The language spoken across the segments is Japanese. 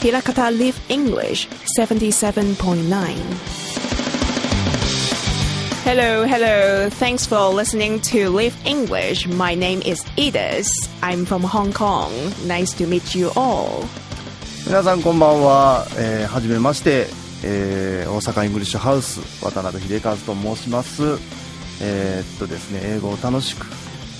Hirakata Live English 77.9. Hello, hello. Thanks for listening to Live English. My name is Edith. I'm from Hong Kong. Nice to meet you all. 皆さんこんばんは、えー、はじめまして、えー、大阪イングリッシュハウス渡辺秀和と申しますえー、っとですね英語を楽しく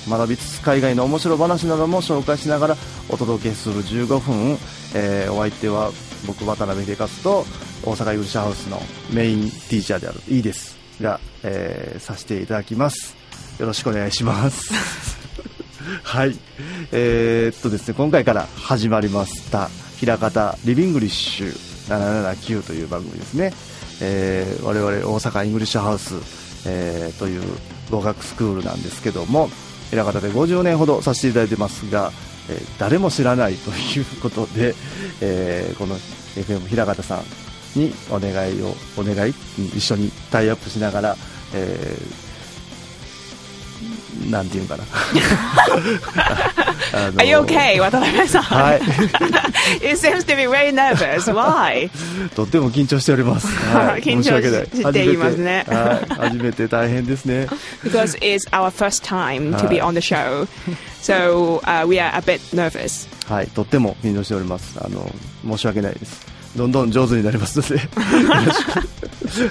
学びつつ海外の面白話なども紹介しながらお届けする15分、えー、お相手は僕渡辺秀和と大阪イングリッシュハウスのメインティーチャーである Edith が、えー、させていただきます。よろしくお願いします。はい。えー、っとですね今回から始まりました枚方 Live English 779という番組ですね、えー、我々大阪イングリッシュハウス、えー、という語学スクールなんですけども平方で50年ほどさせていただいてますが、えー、誰も知らないということで、えー、この FM 平方さんにお願いをお願い一緒にタイアップしながら、えーなんていうかな Are you okay, 渡辺さんはい seems to be very nervous. Why? とっても緊張しております。はい、緊張申していますねはい、初めて大変ですね。Because it's our first time to be on the show. So uh, we are a bit nervous. はい、とっても緊張しております。あの申し訳ないです。どんどん上手になりますので。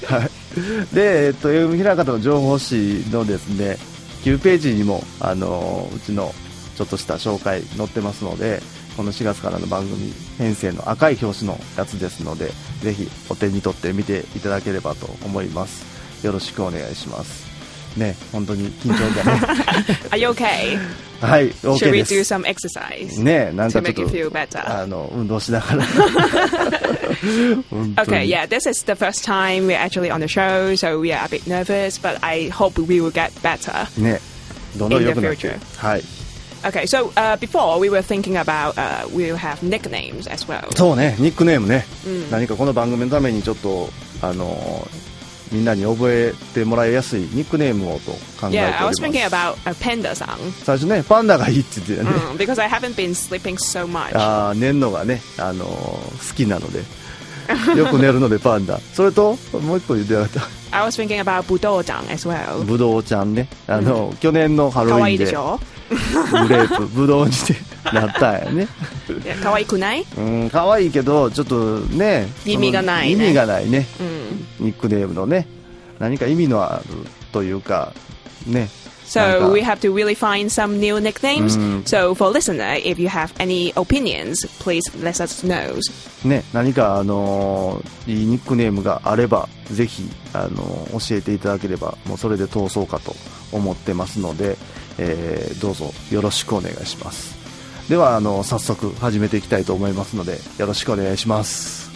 はい。で、えっと、英平方の情報誌のですね、9ページにも、あの、うちのちょっとした紹介載ってますので、この4月からの番組編成の赤い表紙のやつですので、ぜひお手に取って見ていただければと思います。よろしくお願いします。ね、本当に緊張がね。Are you okay? はい、Should OK we で do す。some exercise ね、なんかちょっと?あの、運動しながら。Okay, に yeah, this is the first time we're actually on the show, so we are a bit nervous, but I hope we will get better. ね、どんどん良くなって。はい。Okay, so uh, before we were thinking about uh, we'll have nicknames as well. そうね、ニックネームね。何かこの番組のためにちょっと、あのみんなに覚えてもらいやすいニックネームをと考えており Yeah, ま I was す。thinking about a panda song 最初ね、パンダがいいって言ってたね。mm, because I haven't been sleeping so much. ああ、寝るのがね、あの好きなので。よく寝るのでパンダ。それと、もう一個言ってなかっ I was thinking about ブドウジャン as た。well. ブドウちゃんね。あの、去年のハロウ可ィンで愛いでしょグレープ、ブドウになったんやね。いや可愛くない？うん、可愛いけど、ちょっとね、意味がないね意味がないね。うん。ニックネームのね。何か意味のあるというか、ね。So か we have to really find some new nicknames. Mm. So for listener, if you have any opinions, please let us know. ね、何か、あのーいいニックネームがあれば、ぜひ、あのー教えていただければ、もうそれで通そうかと思ってますので、えーどうぞよろしくお願いします。では、あの早速始めていきたいと思いますので、よろしくお願いします。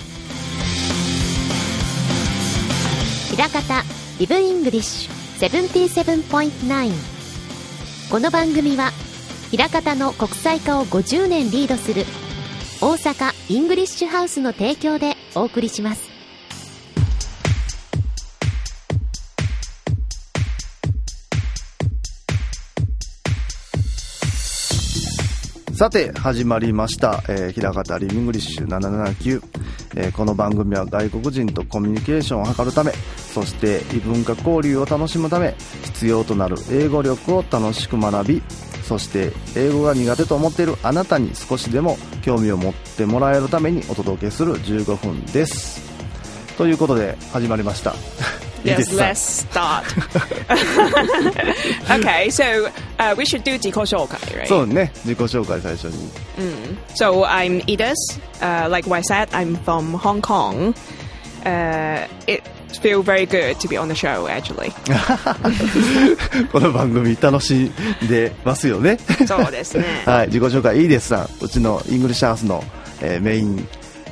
枚方 Live English 77.9この番組は枚方の国際化を50年リードする大阪イングリッシュハウスの提供でお送りします。さて始まりました、えー、平方リビングリッシュ779、えーこの番組は外国人とコミュニケーションを図るためそして異文化交流を楽しむため必要となる英語力を楽しく学びそして英語が苦手と思っているあなたに少しでも興味を持ってもらえるためにお届けする15分ですということで始まりました Yes, let's start. okay, so uh, we should do 自己紹介, right? そうね自己紹介最初に So I'm Edith. Uh, like I said, I'm from Hong Kong. Uh, it feels very good to be on the show, actually. この番組楽しんでますよねそうですね。はい、自己紹介 Edith さんうちのイングリッシュハウスの、えーメイン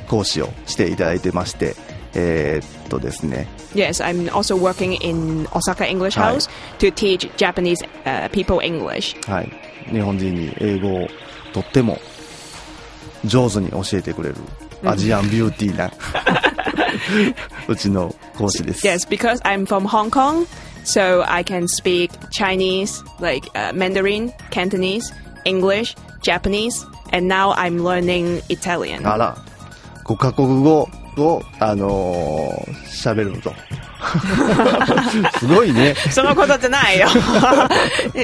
講師をしていただいてましてえーっとですね Yes, I'm also working in Osaka English. House to teach Japanese uh, people English. はい日本人に英語をとっても上手に教えてくれるアジアンビューティーな うちの講師です Yes, because I'm from Hong Kong, so I can speak Chinese, like uh, Mandarin, Cantonese, English, Japanese, and now I'm learning Italian. あら5カ国語を、あのー喋ると。すごいね。そのことじゃないよ。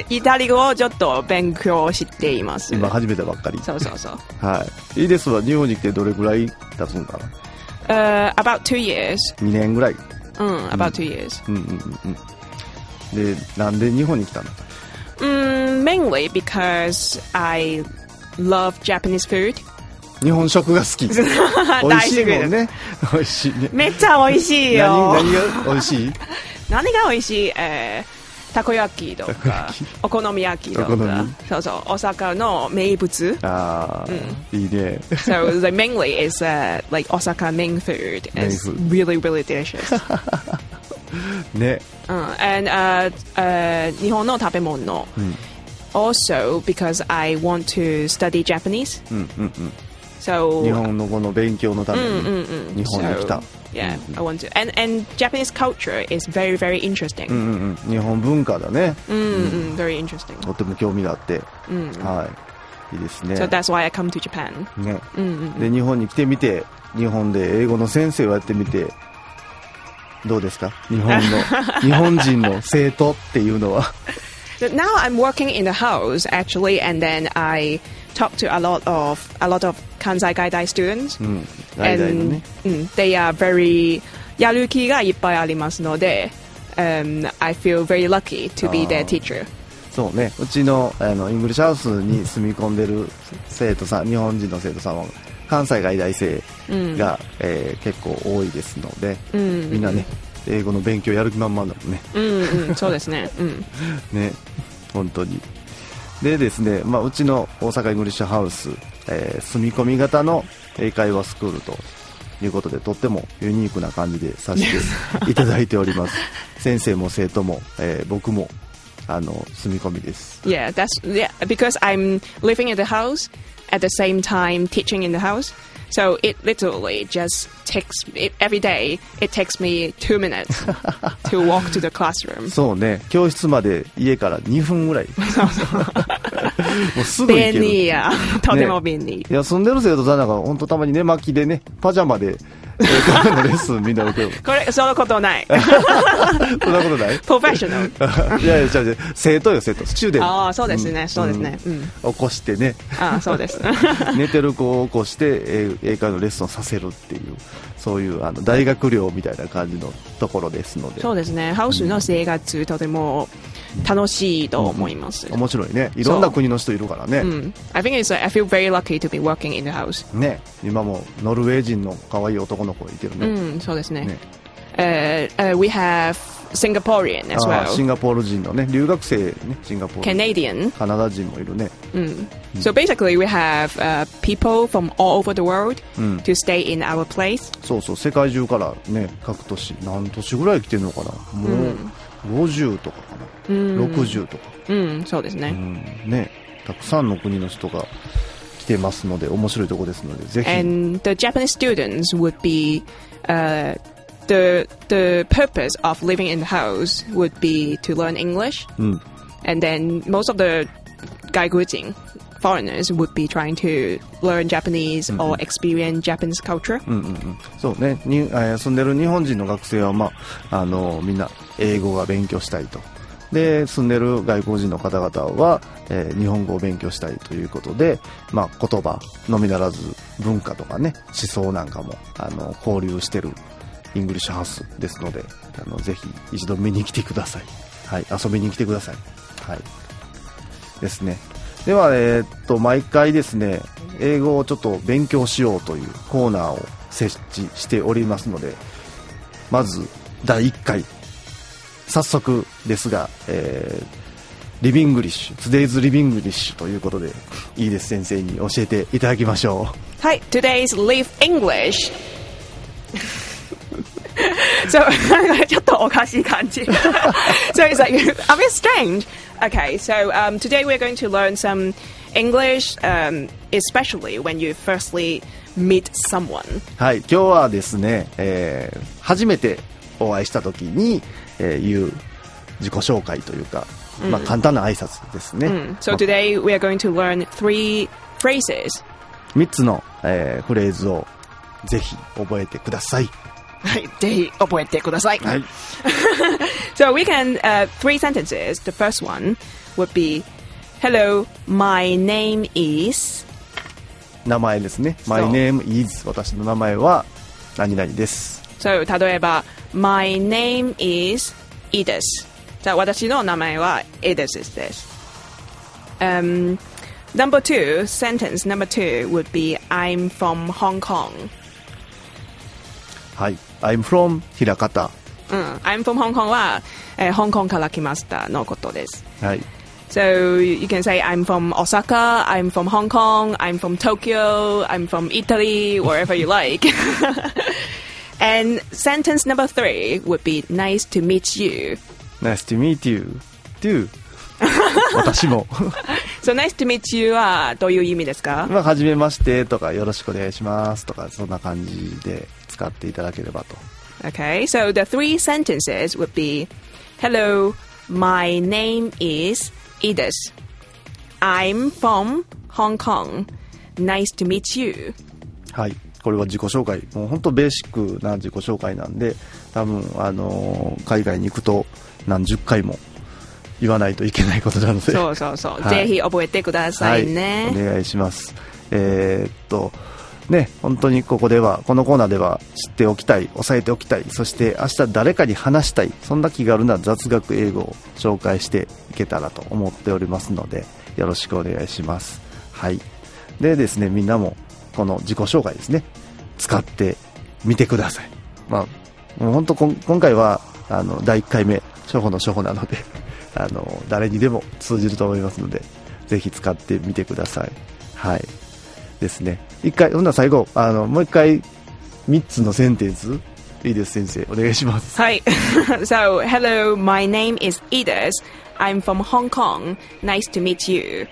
イタリア語をちょっと勉強しています。今始めたばっかり。そうそうそう。はい。いいですわ。日本に来てどれぐらい経つんかな Uh, about two years. ?2 年ぐらい。うん、about two years. うんうんうんうん。で、なんで日本に来たの？Mm, mainly because I love Japanese food. 日本食が好き。美味しいもんね。美味しいね。めっちゃ美味しいよ。何、何が美味しい？何が美味しい？えーたこ焼きとたこか焼き、お好み焼きとお好みか、そうそう、大阪の名物。ああ、いいね。 So the mainly is uh, like Osaka main food. Main It's food. really really delicious. ね。うん and uh, uh, 日本の食べ物。Also because I want to study Japanese. うんうんうん。 So 日本のこの勉強のために日本に来た So,。 yeah, I want to. And and Japanese culture is very very interesting. うんうんうん。日本文化だね。 Mm, mm, very interesting. とても興味があって。はい。いいですね。 So that's why I come to Japan. ね。で、日本に来てみて、日本で英語の先生をやってみて、どうですか日本の、日本人の生徒っていうのは。 So now I'm working in the house actually, and then I talk to a lot of a lot of Kansai Gaidai students, うん。代々の and ね。mm, they are very やる気がいっぱいありますので、um, I feel very lucky to be their teacher. そうね。うちの、あの、イングリッシュハウスに住み込んでる生徒さん、日本人の生徒さんは、関西外大生が、えー結構多いですので、みんなね、英語の勉強やる気満々だもんね。うんうん、そうですね。うん。ね、本当に。でですね、まあ、うちの大阪イングリッシュハウス、えー住み込み型の英会話スクールということで、とってもユニークな感じでさせて いただいております。先生も生徒も、えー僕も、あの、住み込みです。Yeah, that's yeah because I'm living in the house at the same time teaching in the house. So it literally just takes it, every day. It takes me two minutes to walk to the classroom. そうね、教室まで家から2分ぐらい。もうすぐ行ける。便利や。とても便利。いや、住んでる生徒さんなんか、ほんとたまに寝巻きでね、パジャマで、 英会話のレッスンみんな受ける。これ、そのことない。そんなことない？プロフェッショナル。いやいや、違う違う、生徒よ、生徒。スチューデント。ああ、そうですね、そうですね。うん。起こしてね、ああ、そうです。寝てる子を起こして、英英会話のレッスンをさせるっていう、そういうあの大学寮みたいな感じのところですので、そうですね。ハウスの生活、とても楽しいと思います。面白いね。いろんな国の人いるからね。うん。I think it's, I feel very lucky to be working in the house. ね、今もノルウェー人の可愛い男の子がいてるね。うん、そうですね。ね Uh, uh, we have Singaporean as あーシン well. ガポール人のね、留学生ね、シンガポール。Canadian. カナダ人もいるね。So basically, we have uh, people from all over the world to stay in our place. そうそう、世界中からね、各都市、何都市ぐらい来てるのかな。もう、50とかかな。60とか。うん、そうですね。うん、ね、たくさんの国の人が来てますので、面白いとこですので、ぜひ。And the Japanese students would be uh, the the purpose of living in the house would be to learn English, うん。and then most of the 外国人 foreigners would be trying to learn Japanese or experience Japanese culture. うんうんうん、そうね。に、えー住んでる日本人の学生は、まあ、あのみんな英語が勉強したいと。で住んでる外国人の方々は、えー日本語を勉強したいということで、まあ、言葉のみならず文化とかね思想なんかもあの交流してるイングリッシュハウスですのであのぜひ一度見に来てください、はい、遊びに来てください、はい、ですねでは、えーっと毎回ですね英語をちょっと勉強しようというコーナーを設置しておりますのでまず第1回早速ですが、えーリビングリッシュ Today's リビングリッシュということで Edith 先生に教えていただきましょ Hi, today's Live English. so, ちょっとおかしい感じ so it's like a bit strange. Okay, so um, today we're going to learn some English, um, especially when you firstly meet someone. うはい今日はですね、えー初めてお会いした時に、えー言う自己紹介というか、まあ、簡単な挨拶ですね、 So today we are going to learn three phrases. 3つの、えーフレーズを ぜひ覚えてください。 はい、ぜひ覚えてください。はい。 So we can uh, three sentences. The first one would be, "Hello, my name is." 名前ですね。そう My name is 私の名前は何々です。 So 例えば My name is Edith. じゃあ私の名前は Edith です。Um, number two sentence number two would be I'm from Hong Kong. はい。 I'm from 平方。うん、I'm from Hong Kong は、えー、香港から来ましたのことです。はい。So you can say I'm from Osaka, I'm from Hong Kong, I'm from Tokyo, I'm from Italy, wherever you like. and sentence number three would be nice to meet you. Nice to meet you. too. 私も。So nice to meet you はどういう意味ですかまあ、はじめましてとか、よろしくお願いしますとか、そんな感じで使っていただければと。Okay, so the three sentences would be Hello, my name is Edith. I'm from Hong Kong. Nice to meet you. はい。これは自己紹介。もう本当ベーシックな自己紹介なんで、多分、あのー海外に行くと何十回も言わないといけないことなので。そうそうそう。はいぜひ覚えてくださいね。はい、お願いします。えーっと、ね、本当にここでは、このコーナーでは知っておきたい、押さえておきたい、そして明日誰かに話したい、そんな気軽な雑学英語を紹介していけたらと思っておりますので、よろしくお願いします。はい。でですね、みんなもこの自己紹介ですね、使ってみてください。まあ、もう本当今回は、あの、第1回目、初歩の初歩なので、あの、誰にでも通じると思いますので、ぜひ使ってみてください。はい。ですね。一回、ほんなら最後、あの、もう一回、三つのセンテンス、いいです、先生。お願いします。Hi. so, hello, my name is Edith. I'm from Hong Kong. Nice to meet you.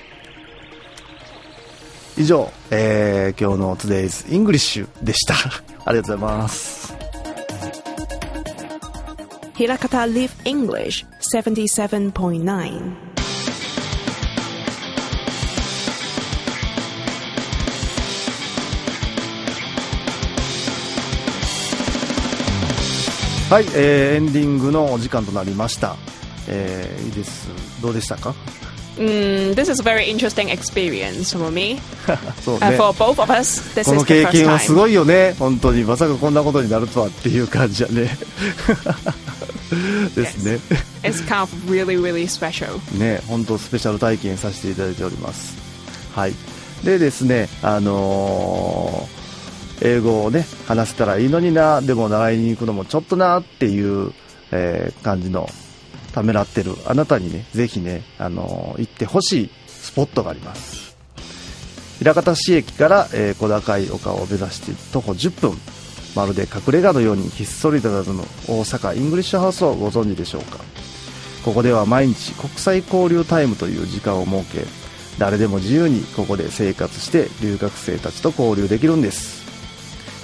以上、えー、今日の Today's English でした。ありがとうございます。Hirakata Live English 77.9. はい、えー、エンディングのお時間となりました。えー、いいです。どうでしたか？Mm, this is a very interesting experience for me. そう Uh, ね。for both of us, this この経験はす.ごいよね。本当に。まさかこんなことになるとはっていう感じやね。ですね。It's kind of really, really special. ね、本当スペシャル体験させていただいております。はい。でですね、あのー英語をね、話せたらいいのにな、でも習いに行くのもちょっとなっていう、えー感じのためらってるあなたにね、ぜひね、あのー行ってほしいスポットがあります。枚方市駅から、えー小高い丘を目指して徒歩10分、まるで隠れ家のようにひっそり佇む大阪イングリッシュハウスをご存知でしょうか。ここでは毎日国際交流タイムという時間を設け誰でも自由にここで生活して留学生たちと交流できるんです。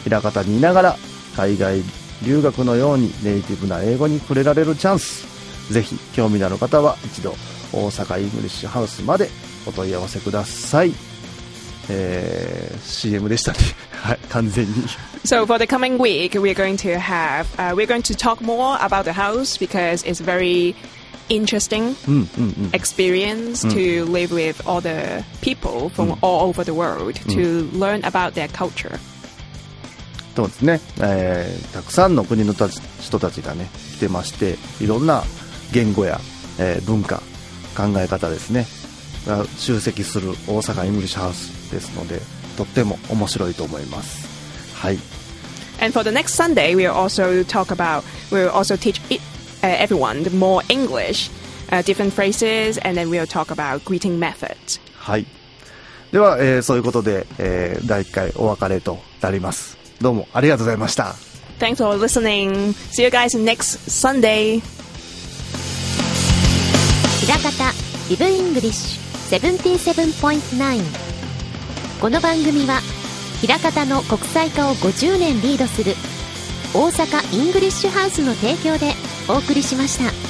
平方にいながら海外留学のようにネイティブな英語に触れられるチャンスぜひ興味のある方は一度大阪イングリッシュハウスまでお問い合わせくださいえー CM でしたねはい完全に So for the coming week, we're going to have uh, we're going to talk more about the house because it's very interesting experience to live with all the people from all over the world to learn about their culture. そうですね、えーたくさんの国のたち人たちがね来てましていろんな言語や、えー文化考え方ですねが集積する大阪イングリッシュハウスですのでとっても面白いと思いますはい And for the next Sunday, we'll also talk about we'll also teach it, uh, everyone more English, uh, different phrases, and then we'll talk about greeting methods. はいでは、えーそういうことで、えー第1回お別れとなりますどうもありがとうございました Thanks for listening. See you guys next Sunday. 枚方 Live English 77.9この番組は枚方の国際化を50年リードする大阪イングリッシュハウスの提供でお送りしました。